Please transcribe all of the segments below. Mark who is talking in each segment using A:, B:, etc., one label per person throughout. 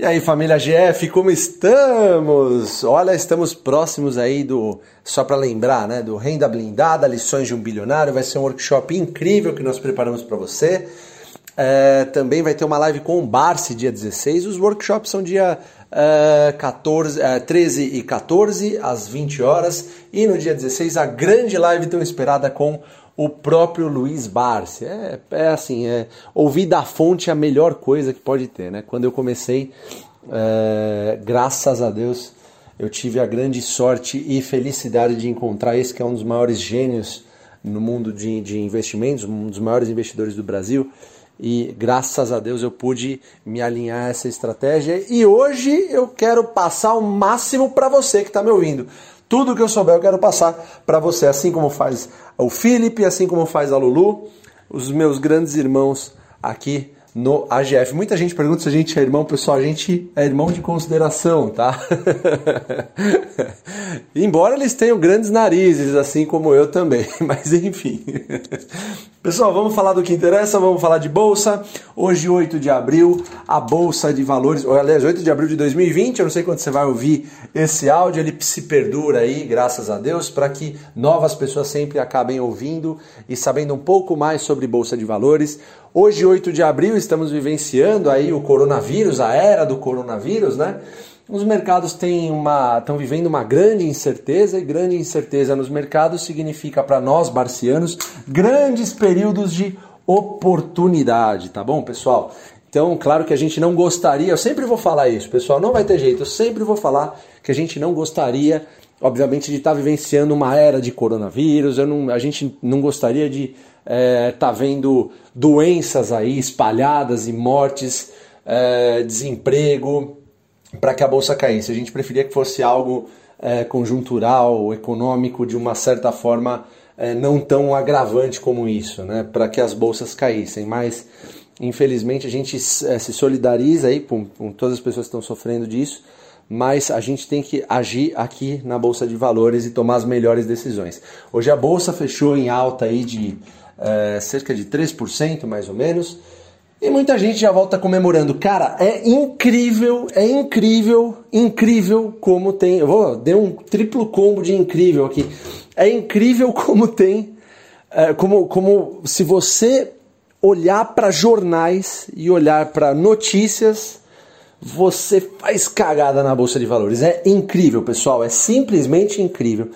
A: E aí, família GF, como estamos? Olha, estamos próximos aí do, só para lembrar, né, do Renda Blindada, Lições de um Bilionário. Vai ser um workshop incrível que nós preparamos para você. É, também vai ter uma live com o Barsi dia 16. Os workshops são dia é, 14, é, 13 e 14 às 20 horas. E no dia 16 a grande live tão esperada com o próprio Luiz Barsi. É, é assim, é, ouvir da fonte é a melhor coisa que pode ter. Né? Quando eu comecei, é, graças a Deus, eu tive a grande sorte e felicidade de encontrar esse que é um dos maiores gênios no mundo de, de investimentos, um dos maiores investidores do Brasil. E graças a Deus eu pude me alinhar a essa estratégia. E hoje eu quero passar o máximo para você que está me ouvindo. Tudo que eu souber eu quero passar para você, assim como faz o Felipe, assim como faz a Lulu, os meus grandes irmãos aqui no AGF. Muita gente pergunta se a gente é irmão, pessoal, a gente é irmão de consideração, tá? Embora eles tenham grandes narizes, assim como eu também, mas enfim. Pessoal, vamos falar do que interessa, vamos falar de bolsa. Hoje, 8 de abril, a bolsa de valores, ou, aliás, 8 de abril de 2020, eu não sei quando você vai ouvir esse áudio, ele se perdura aí, graças a Deus, para que novas pessoas sempre acabem ouvindo e sabendo um pouco mais sobre bolsa de valores. Hoje, 8 de abril, estamos vivenciando aí o coronavírus, a era do coronavírus, né? Os mercados têm uma, estão vivendo uma grande incerteza e grande incerteza nos mercados significa para nós barcianos grandes períodos de oportunidade, tá bom, pessoal? Então, claro que a gente não gostaria, eu sempre vou falar isso, pessoal, não vai ter jeito, eu sempre vou falar que a gente não gostaria, obviamente, de estar tá vivenciando uma era de coronavírus, eu não, a gente não gostaria de estar é, tá vendo doenças aí espalhadas e mortes, é, desemprego, para que a bolsa caísse. A gente preferia que fosse algo é, conjuntural, econômico, de uma certa forma é, não tão agravante como isso, né? para que as bolsas caíssem. Mas, infelizmente, a gente é, se solidariza aí com, com todas as pessoas que estão sofrendo disso, mas a gente tem que agir aqui na Bolsa de Valores e tomar as melhores decisões. Hoje a Bolsa fechou em alta aí de é, cerca de 3% mais ou menos. E muita gente já volta comemorando. Cara, é incrível, é incrível, incrível como tem. Eu vou dei um triplo combo de incrível aqui. É incrível como tem. É, como, como se você olhar para jornais e olhar para notícias, você faz cagada na bolsa de valores. É incrível, pessoal. É simplesmente incrível.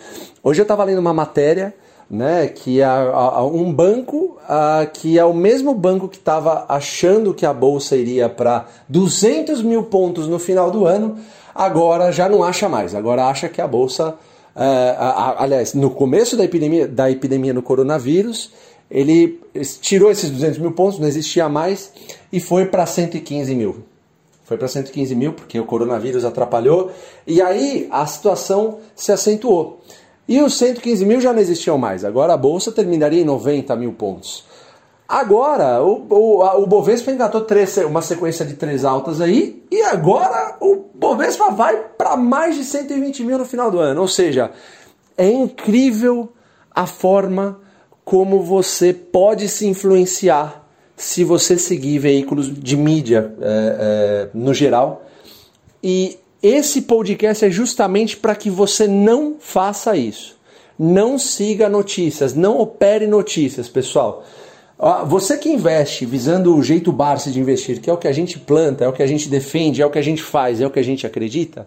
A: Hoje eu estava lendo uma matéria né, que é um banco que é o mesmo banco que estava achando que a bolsa iria para 200 mil pontos no final do ano, agora já não acha mais, agora acha que a bolsa, é, aliás, no começo da epidemia, da epidemia no coronavírus, ele tirou esses 200 mil pontos, não existia mais, e foi para 115 mil. Foi para 115 mil porque o coronavírus atrapalhou, e aí a situação se acentuou. E os 115 mil já não existiam mais. Agora a bolsa terminaria em 90 mil pontos. Agora o, o, o Bovespa engatou três, uma sequência de três altas aí, e agora o Bovespa vai para mais de 120 mil no final do ano. Ou seja, é incrível a forma como você pode se influenciar se você seguir veículos de mídia é, é, no geral. E esse podcast é justamente para que você não faça isso. Não siga notícias, não opere notícias, pessoal. Você que investe visando o jeito Barça de investir, que é o que a gente planta, é o que a gente defende, é o que a gente faz, é o que a gente acredita,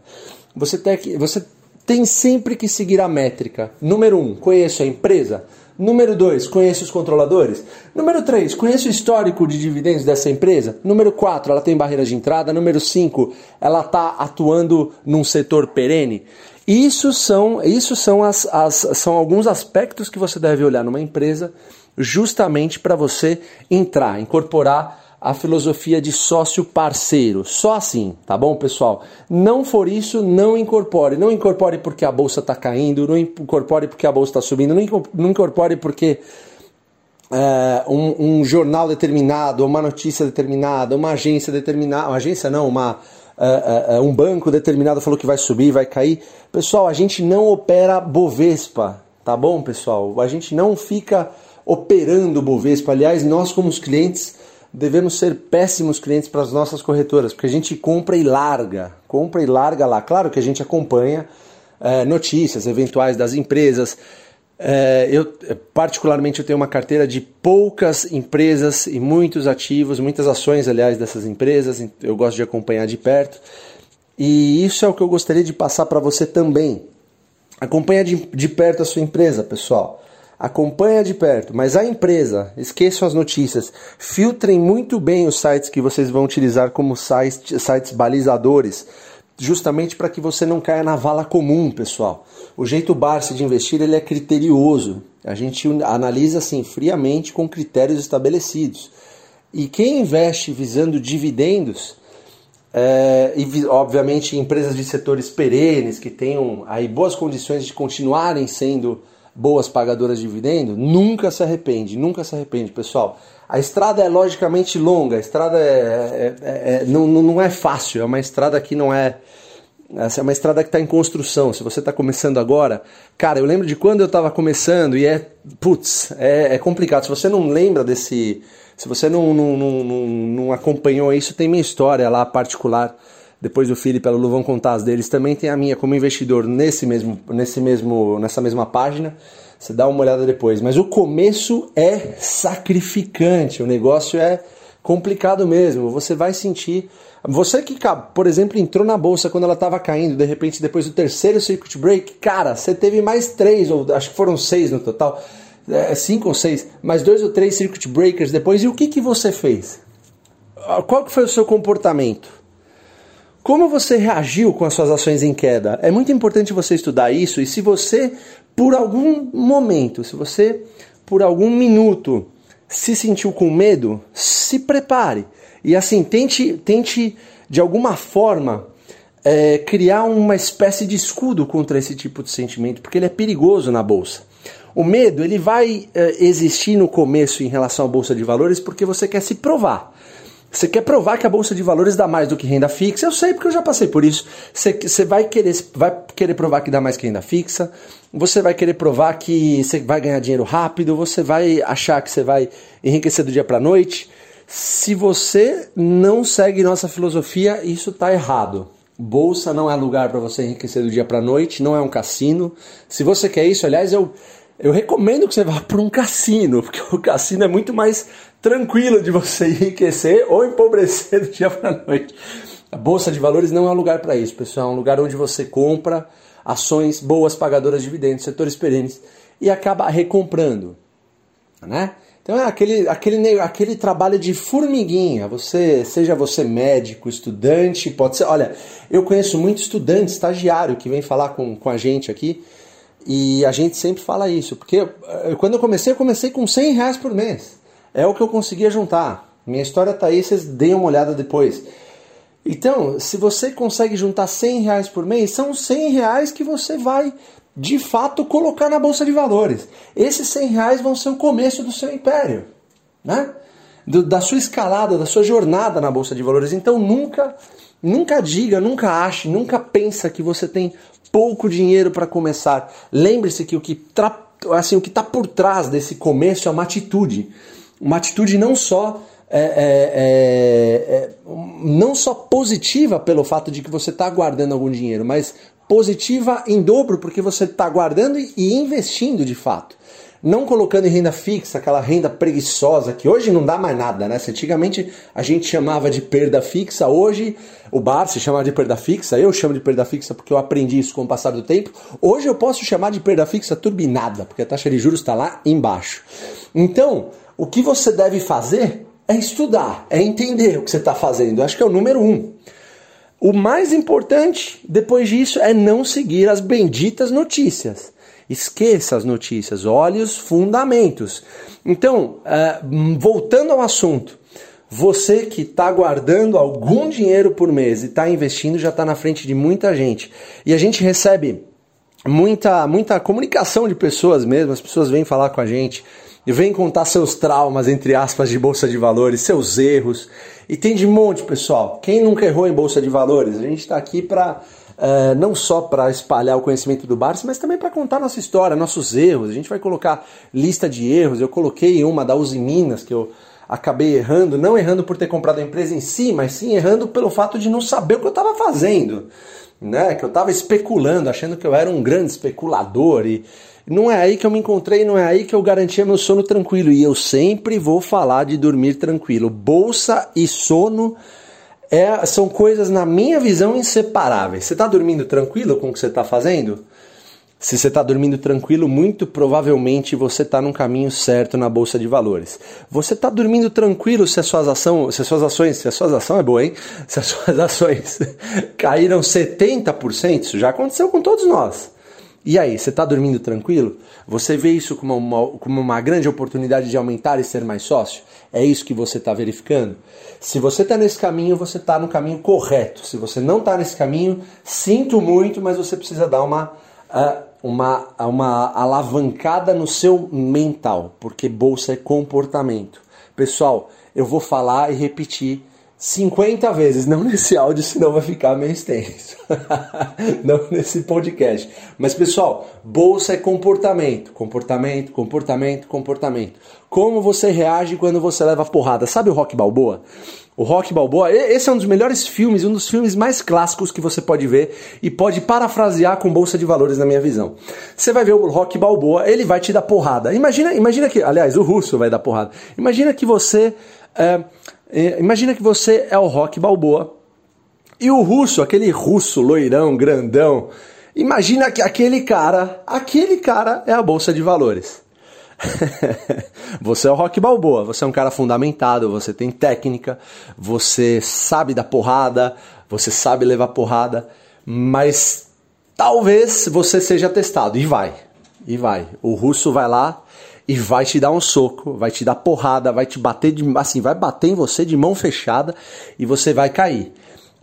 A: você tem, que, você tem sempre que seguir a métrica. Número um, conheço a empresa. Número 2, conhece os controladores. Número 3, conhece o histórico de dividendos dessa empresa. Número 4, ela tem barreiras de entrada. Número 5, ela está atuando num setor perene. Isso são, isso são, as, as, são alguns aspectos que você deve olhar numa empresa justamente para você entrar, incorporar a filosofia de sócio parceiro. Só assim, tá bom, pessoal? Não for isso, não incorpore. Não incorpore porque a bolsa está caindo, não incorpore porque a bolsa está subindo, não incorpore porque é, um, um, jornal determinado, uma notícia determinada, uma agência determinada, uma agência não, uma, é, é, um banco determinado falou que vai subir, vai cair. Pessoal, a gente não opera Bovespa, tá bom, pessoal? A gente não fica operando Bovespa. Aliás, nós como os clientes devemos ser péssimos clientes para as nossas corretoras, porque a gente compra e larga, compra e larga lá. Claro que a gente acompanha é, notícias eventuais das empresas. É, eu particularmente eu tenho uma carteira de poucas empresas e muitos ativos, muitas ações, aliás, dessas empresas. Eu gosto de acompanhar de perto. E isso é o que eu gostaria de passar para você também. Acompanha de, de perto a sua empresa, pessoal. Acompanha de perto, mas a empresa, esqueçam as notícias, filtrem muito bem os sites que vocês vão utilizar como sites, sites balizadores, justamente para que você não caia na vala comum, pessoal. O jeito Barça de investir ele é criterioso. A gente analisa assim friamente com critérios estabelecidos. E quem investe visando dividendos, é, e obviamente empresas de setores perenes que tenham aí boas condições de continuarem sendo boas pagadoras de dividendo, nunca se arrepende, nunca se arrepende, pessoal. A estrada é logicamente longa, a estrada é, é, é, é não, não é fácil, é uma estrada que não é. Essa é uma estrada que está em construção. Se você está começando agora, cara, eu lembro de quando eu estava começando e é, putz, é, é, complicado. Se você não lembra desse, se você não, não, não, não acompanhou isso, tem minha história lá particular depois o Felipe e a Lulu vão contar as deles. Também tem a minha como investidor nesse mesmo, nesse mesmo, nessa mesma página. Você dá uma olhada depois. Mas o começo é sacrificante. O negócio é complicado mesmo. Você vai sentir. Você que, por exemplo, entrou na bolsa quando ela estava caindo, de repente, depois do terceiro circuit break, cara, você teve mais três, ou acho que foram seis no total, é, cinco ou seis, mais dois ou três circuit breakers depois. E o que, que você fez? Qual que foi o seu comportamento? Como você reagiu com as suas ações em queda? É muito importante você estudar isso e se você, por algum momento, se você, por algum minuto, se sentiu com medo, se prepare. E assim, tente, tente de alguma forma, é, criar uma espécie de escudo contra esse tipo de sentimento, porque ele é perigoso na bolsa. O medo ele vai é, existir no começo em relação à bolsa de valores porque você quer se provar. Você quer provar que a bolsa de valores dá mais do que renda fixa? Eu sei porque eu já passei por isso. Você, você vai, querer, vai querer provar que dá mais que renda fixa, você vai querer provar que você vai ganhar dinheiro rápido, você vai achar que você vai enriquecer do dia para noite. Se você não segue nossa filosofia, isso está errado. Bolsa não é lugar para você enriquecer do dia para noite, não é um cassino. Se você quer isso, aliás, eu eu recomendo que você vá para um cassino, porque o cassino é muito mais tranquilo de você enriquecer ou empobrecer do dia para a noite. A bolsa de valores não é um lugar para isso, pessoal. É um lugar onde você compra ações boas pagadoras de dividendos, setores perenes e acaba recomprando, né? Então é aquele, aquele, aquele trabalho de formiguinha. Você, seja você médico, estudante, pode ser. Olha, eu conheço muito estudante, estagiário que vem falar com, com a gente aqui e a gente sempre fala isso, porque eh, quando eu comecei, eu comecei com 100 reais por mês. É o que eu conseguia juntar. Minha história tá aí, vocês deem uma olhada depois. Então, se você consegue juntar 100 reais por mês, são 100 reais que você vai de fato colocar na bolsa de valores. Esses 100 reais vão ser o começo do seu império, né? Do, da sua escalada, da sua jornada na bolsa de valores. Então, nunca, nunca diga, nunca ache, nunca pensa que você tem pouco dinheiro para começar. Lembre-se que o que assim, o que está por trás desse começo é uma atitude, uma atitude não só é, é, é, é não só positiva pelo fato de que você está guardando algum dinheiro, mas positiva em dobro porque você está guardando e investindo de fato não colocando em renda fixa, aquela renda preguiçosa que hoje não dá mais nada, né? Se antigamente a gente chamava de perda fixa, hoje o bar se chama de perda fixa, eu chamo de perda fixa porque eu aprendi isso com o passar do tempo. Hoje eu posso chamar de perda fixa turbinada, porque a taxa de juros está lá embaixo. Então, o que você deve fazer é estudar, é entender o que você está fazendo. Acho que é o número um. O mais importante depois disso é não seguir as benditas notícias. Esqueça as notícias, olhe os fundamentos. Então, uh, voltando ao assunto, você que está guardando algum dinheiro por mês e está investindo já está na frente de muita gente. E a gente recebe muita, muita comunicação de pessoas mesmo, as pessoas vêm falar com a gente e vêm contar seus traumas, entre aspas, de bolsa de valores, seus erros. E tem de monte, pessoal. Quem nunca errou em bolsa de valores? A gente está aqui para Uh, não só para espalhar o conhecimento do Barça, mas também para contar nossa história, nossos erros. A gente vai colocar lista de erros. Eu coloquei uma da Uzi Minas, que eu acabei errando, não errando por ter comprado a empresa em si, mas sim errando pelo fato de não saber o que eu estava fazendo, né? Que eu estava especulando, achando que eu era um grande especulador e não é aí que eu me encontrei, não é aí que eu garantia meu sono tranquilo. E eu sempre vou falar de dormir tranquilo. Bolsa e sono é, são coisas, na minha visão, inseparáveis. Você está dormindo tranquilo com o que você está fazendo? Se você está dormindo tranquilo, muito provavelmente você está num caminho certo na bolsa de valores. Você está dormindo tranquilo se as suas ações, se as suas ações, se as suas ações é boa, hein? Se as suas ações caíram 70%, isso já aconteceu com todos nós. E aí, você está dormindo tranquilo? Você vê isso como uma, como uma grande oportunidade de aumentar e ser mais sócio? É isso que você está verificando? Se você está nesse caminho, você está no caminho correto. Se você não está nesse caminho, sinto muito, mas você precisa dar uma, uh, uma, uma alavancada no seu mental, porque bolsa é comportamento. Pessoal, eu vou falar e repetir 50 vezes, não nesse áudio, senão vai ficar meio extenso. não nesse podcast. Mas pessoal, bolsa é comportamento, comportamento, comportamento, comportamento. Como você reage quando você leva porrada? Sabe o Rock Balboa? O Rock Balboa, esse é um dos melhores filmes, um dos filmes mais clássicos que você pode ver e pode parafrasear com bolsa de valores na minha visão. Você vai ver o Rock Balboa, ele vai te dar porrada. Imagina, imagina que, aliás, o russo vai dar porrada. Imagina que você é, imagina que você é o Rock Balboa e o russo, aquele russo loirão, grandão, imagina que aquele cara, aquele cara é a bolsa de valores. você é o Rock Balboa, você é um cara fundamentado, você tem técnica, você sabe dar porrada, você sabe levar porrada, mas talvez você seja testado e vai. E vai. O russo vai lá, e vai te dar um soco, vai te dar porrada, vai te bater de, assim, vai bater em você de mão fechada e você vai cair.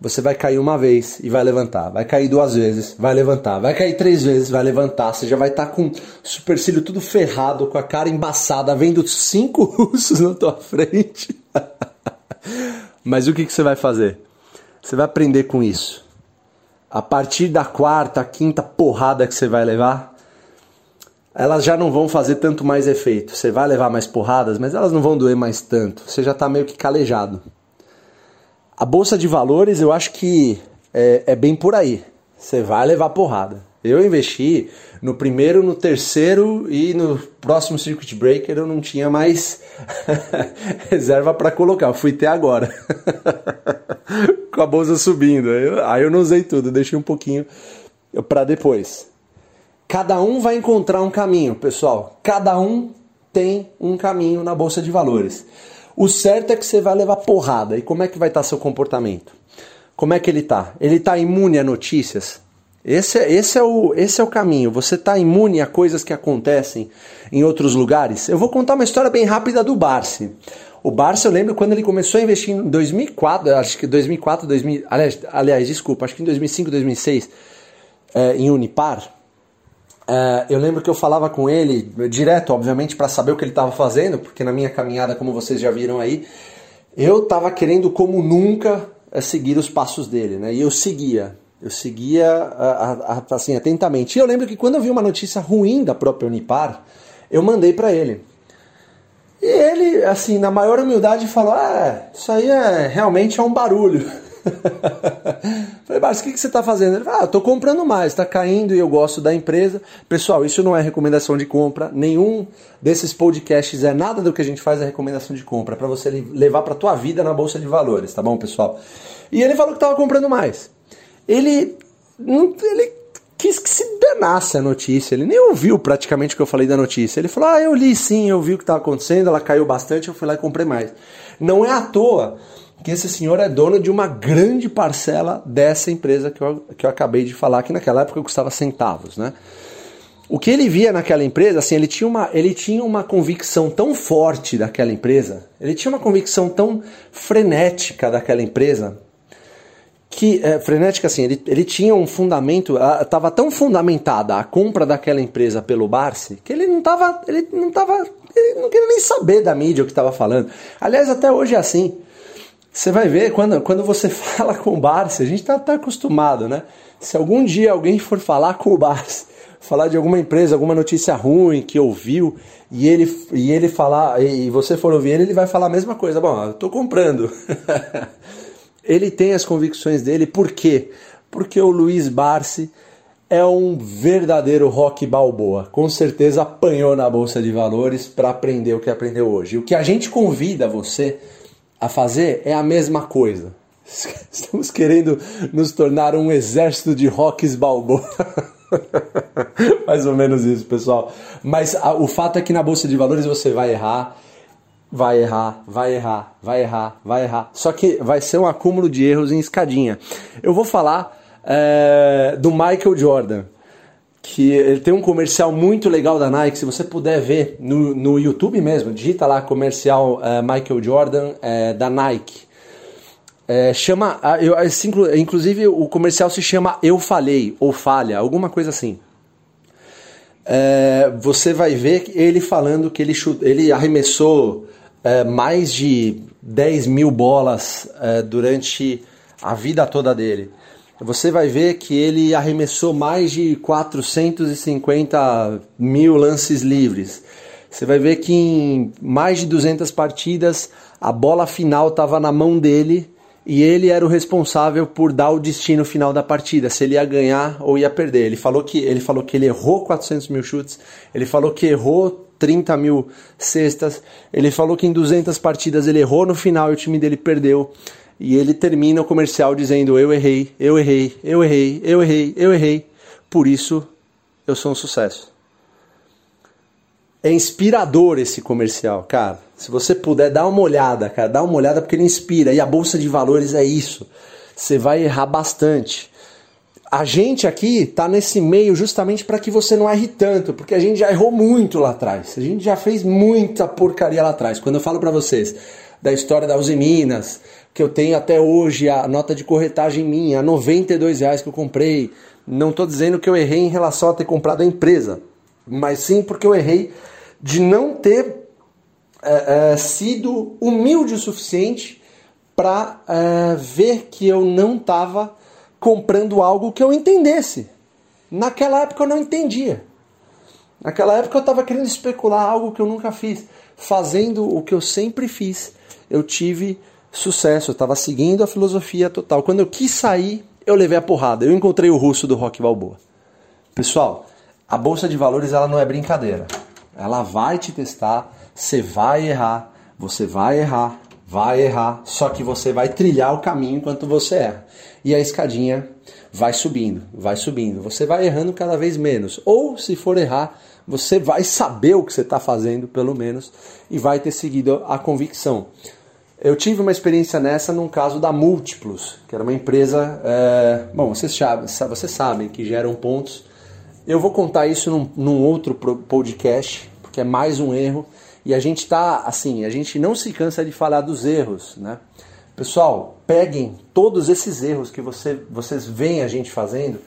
A: Você vai cair uma vez e vai levantar, vai cair duas vezes, vai levantar, vai cair três vezes, vai levantar. Você já vai estar tá com o supercílio tudo ferrado, com a cara embaçada, vendo cinco russos na tua frente. Mas o que, que você vai fazer? Você vai aprender com isso. A partir da quarta, quinta porrada que você vai levar, elas já não vão fazer tanto mais efeito. Você vai levar mais porradas, mas elas não vão doer mais tanto. Você já está meio que calejado. A bolsa de valores, eu acho que é, é bem por aí. Você vai levar porrada. Eu investi no primeiro, no terceiro e no próximo circuit breaker eu não tinha mais reserva para colocar. Eu fui até agora. Com a bolsa subindo. Aí eu, não usei tudo, deixei um pouquinho para depois. Cada um vai encontrar um caminho, pessoal. Cada um tem um caminho na bolsa de valores. O certo é que você vai levar porrada. E como é que vai estar seu comportamento? Como é que ele está? Ele está imune a notícias? Esse é, esse, é o, esse é o caminho. Você está imune a coisas que acontecem em outros lugares? Eu vou contar uma história bem rápida do Barsi. O Barsi, eu lembro quando ele começou a investir em 2004, acho que 2004, 2000, aliás, aliás desculpa, acho que em 2005, 2006, é, em Unipar, é, eu lembro que eu falava com ele direto, obviamente, para saber o que ele estava fazendo, porque na minha caminhada, como vocês já viram aí, eu estava querendo como nunca é, seguir os passos dele, né? E eu seguia, eu seguia assim atentamente. E eu lembro que quando eu vi uma notícia ruim da própria Unipar, eu mandei para ele. E ele, assim, na maior humildade, falou: Ah, isso aí é realmente é um barulho. Falei, Barça, o que, que você está fazendo? Ele falou, ah, estou comprando mais, está caindo e eu gosto da empresa. Pessoal, isso não é recomendação de compra. Nenhum desses podcasts é nada do que a gente faz é recomendação de compra. Para você levar para tua vida na bolsa de valores, tá bom, pessoal? E ele falou que estava comprando mais. Ele, ele quis que se danasse a notícia. Ele nem ouviu praticamente o que eu falei da notícia. Ele falou: Ah, eu li sim, eu vi o que estava acontecendo, ela caiu bastante, eu fui lá e comprei mais. Não é à toa que esse senhor é dono de uma grande parcela dessa empresa que eu, que eu acabei de falar, que naquela época custava centavos, né? O que ele via naquela empresa, assim, ele tinha, uma, ele tinha uma convicção tão forte daquela empresa, ele tinha uma convicção tão frenética daquela empresa, que, é, frenética assim, ele, ele tinha um fundamento, estava tão fundamentada a compra daquela empresa pelo Barsi, que ele não estava, ele não estava, ele não queria nem saber da mídia o que estava falando. Aliás, até hoje é assim. Você vai ver quando, quando você fala com o Barça, a gente está tá acostumado, né? Se algum dia alguém for falar com o Barça, falar de alguma empresa, alguma notícia ruim que ouviu e ele e ele falar e você for ouvir ele, ele vai falar a mesma coisa. Bom, eu tô comprando. ele tem as convicções dele, por quê? Porque o Luiz Barsi é um verdadeiro rock balboa. Com certeza apanhou na bolsa de valores para aprender o que aprendeu hoje. O que a gente convida você a fazer é a mesma coisa. Estamos querendo nos tornar um exército de rocks balboa. Mais ou menos isso, pessoal. Mas a, o fato é que na bolsa de valores você vai errar, vai errar, vai errar, vai errar, vai errar. Só que vai ser um acúmulo de erros em escadinha. Eu vou falar é, do Michael Jordan que ele tem um comercial muito legal da Nike, se você puder ver no, no YouTube mesmo, digita lá comercial uh, Michael Jordan uh, da Nike. É, chama, eu, inclusive o comercial se chama Eu Falei ou Falha, alguma coisa assim. É, você vai ver ele falando que ele, chute, ele arremessou é, mais de 10 mil bolas durante a vida toda dele você vai ver que ele arremessou mais de 450 mil lances livres. Você vai ver que em mais de 200 partidas a bola final estava na mão dele e ele era o responsável por dar o destino final da partida, se ele ia ganhar ou ia perder. Ele falou que ele, falou que ele errou 400 mil chutes, ele falou que errou 30 mil cestas, ele falou que em 200 partidas ele errou no final e o time dele perdeu. E ele termina o comercial dizendo: Eu errei, eu errei, eu errei, eu errei, eu errei. Por isso eu sou um sucesso. É inspirador esse comercial, cara. Se você puder, dá uma olhada, cara. Dá uma olhada porque ele inspira. E a bolsa de valores é isso. Você vai errar bastante. A gente aqui tá nesse meio justamente para que você não erre tanto, porque a gente já errou muito lá atrás. A gente já fez muita porcaria lá atrás. Quando eu falo para vocês da história da Uzi Minas, que eu tenho até hoje, a nota de corretagem minha, 92 reais que eu comprei. Não estou dizendo que eu errei em relação a ter comprado a empresa, mas sim porque eu errei de não ter é, é, sido humilde o suficiente para é, ver que eu não estava comprando algo que eu entendesse. Naquela época eu não entendia. Naquela época eu estava querendo especular algo que eu nunca fiz. Fazendo o que eu sempre fiz, eu tive sucesso, eu estava seguindo a filosofia total. Quando eu quis sair, eu levei a porrada. Eu encontrei o russo do Rock Balboa. Pessoal, a bolsa de valores ela não é brincadeira. Ela vai te testar, você vai errar, você vai errar, vai errar, só que você vai trilhar o caminho enquanto você erra. E a escadinha vai subindo, vai subindo. Você vai errando cada vez menos. Ou se for errar, você vai saber o que você está fazendo, pelo menos, e vai ter seguido a convicção. Eu tive uma experiência nessa num caso da Múltiplos, que era uma empresa. É, bom, vocês, vocês sabem que geram pontos. Eu vou contar isso num, num outro podcast, porque é mais um erro. E a gente está assim, a gente não se cansa de falar dos erros, né? Pessoal, peguem todos esses erros que você, vocês veem a gente fazendo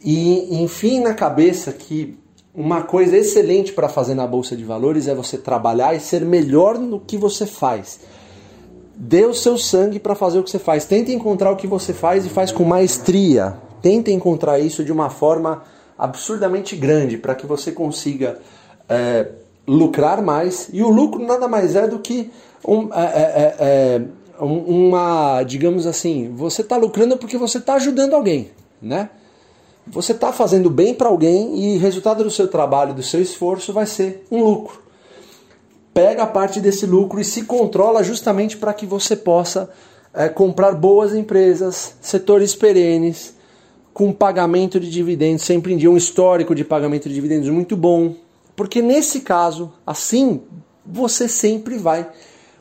A: e enfim na cabeça que uma coisa excelente para fazer na bolsa de valores é você trabalhar e ser melhor no que você faz. Dê o seu sangue para fazer o que você faz. Tente encontrar o que você faz e faz com maestria. Tente encontrar isso de uma forma absurdamente grande para que você consiga é, lucrar mais. E o lucro nada mais é do que um, é, é, é, é uma, digamos assim, você está lucrando porque você está ajudando alguém, né? Você está fazendo bem para alguém e o resultado do seu trabalho, do seu esforço vai ser um lucro pega parte desse lucro e se controla justamente para que você possa é, comprar boas empresas, setores perenes, com pagamento de dividendos, sempre em dia um histórico de pagamento de dividendos muito bom. Porque nesse caso, assim, você sempre vai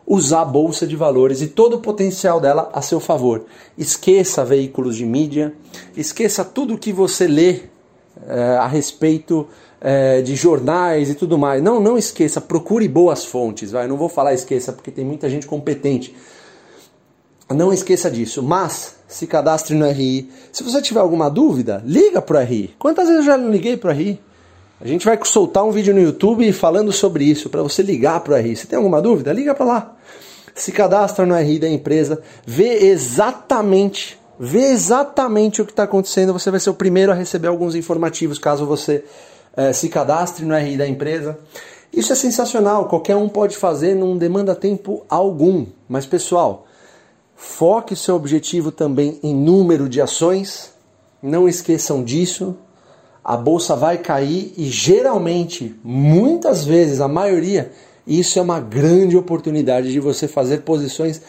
A: usar a bolsa de valores e todo o potencial dela a seu favor. Esqueça veículos de mídia, esqueça tudo que você lê é, a respeito é, de jornais e tudo mais. Não, não esqueça, procure boas fontes. Vai, não vou falar esqueça porque tem muita gente competente. Não esqueça disso, mas se cadastre no RI. Se você tiver alguma dúvida, liga para o RI. Quantas vezes eu já liguei para o RI? A gente vai soltar um vídeo no YouTube falando sobre isso, para você ligar para o RI. Se tem alguma dúvida, liga para lá. Se cadastra no RI da empresa, vê exatamente vê exatamente o que está acontecendo. Você vai ser o primeiro a receber alguns informativos caso você é, se cadastre no RI da empresa. Isso é sensacional, qualquer um pode fazer, não demanda tempo algum. Mas pessoal, foque seu objetivo também em número de ações. Não esqueçam disso. A bolsa vai cair e geralmente, muitas vezes, a maioria, isso é uma grande oportunidade de você fazer posições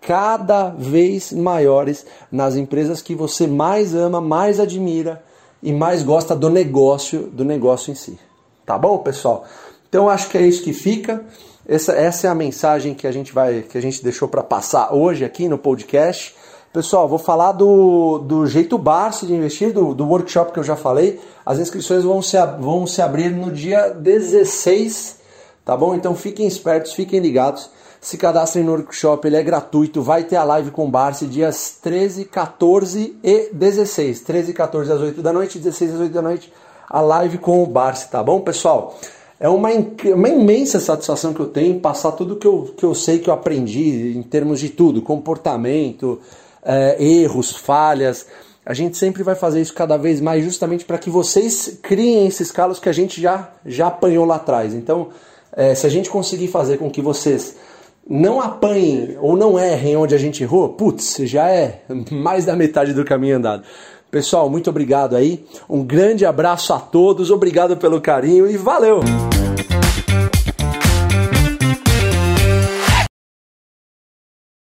A: cada vez maiores nas empresas que você mais ama, mais admira e mais gosta do negócio, do negócio em si. Tá bom, pessoal? Então acho que é isso que fica. Essa, essa é a mensagem que a gente vai que a gente deixou para passar hoje aqui no podcast. Pessoal, vou falar do, do jeito Barça de investir, do, do workshop que eu já falei. As inscrições vão se, vão se abrir no dia 16, tá bom? Então fiquem espertos, fiquem ligados. Se cadastrem no workshop, ele é gratuito. Vai ter a live com o Barça dias 13, 14 e 16. 13 e 14 às 8 da noite, 16 às 8 da noite, a live com o Barça, tá bom, pessoal? é uma, uma imensa satisfação que eu tenho passar tudo que eu, que eu sei que eu aprendi em termos de tudo, comportamento, é, erros, falhas. A gente sempre vai fazer isso cada vez mais justamente para que vocês criem esses calos que a gente já, já apanhou lá atrás. Então, é, se a gente conseguir fazer com que vocês não apanhem ou não errem onde a gente errou, putz, já é mais da metade do caminho andado. Pessoal, muito obrigado aí. Um grande abraço a todos, obrigado pelo carinho e valeu!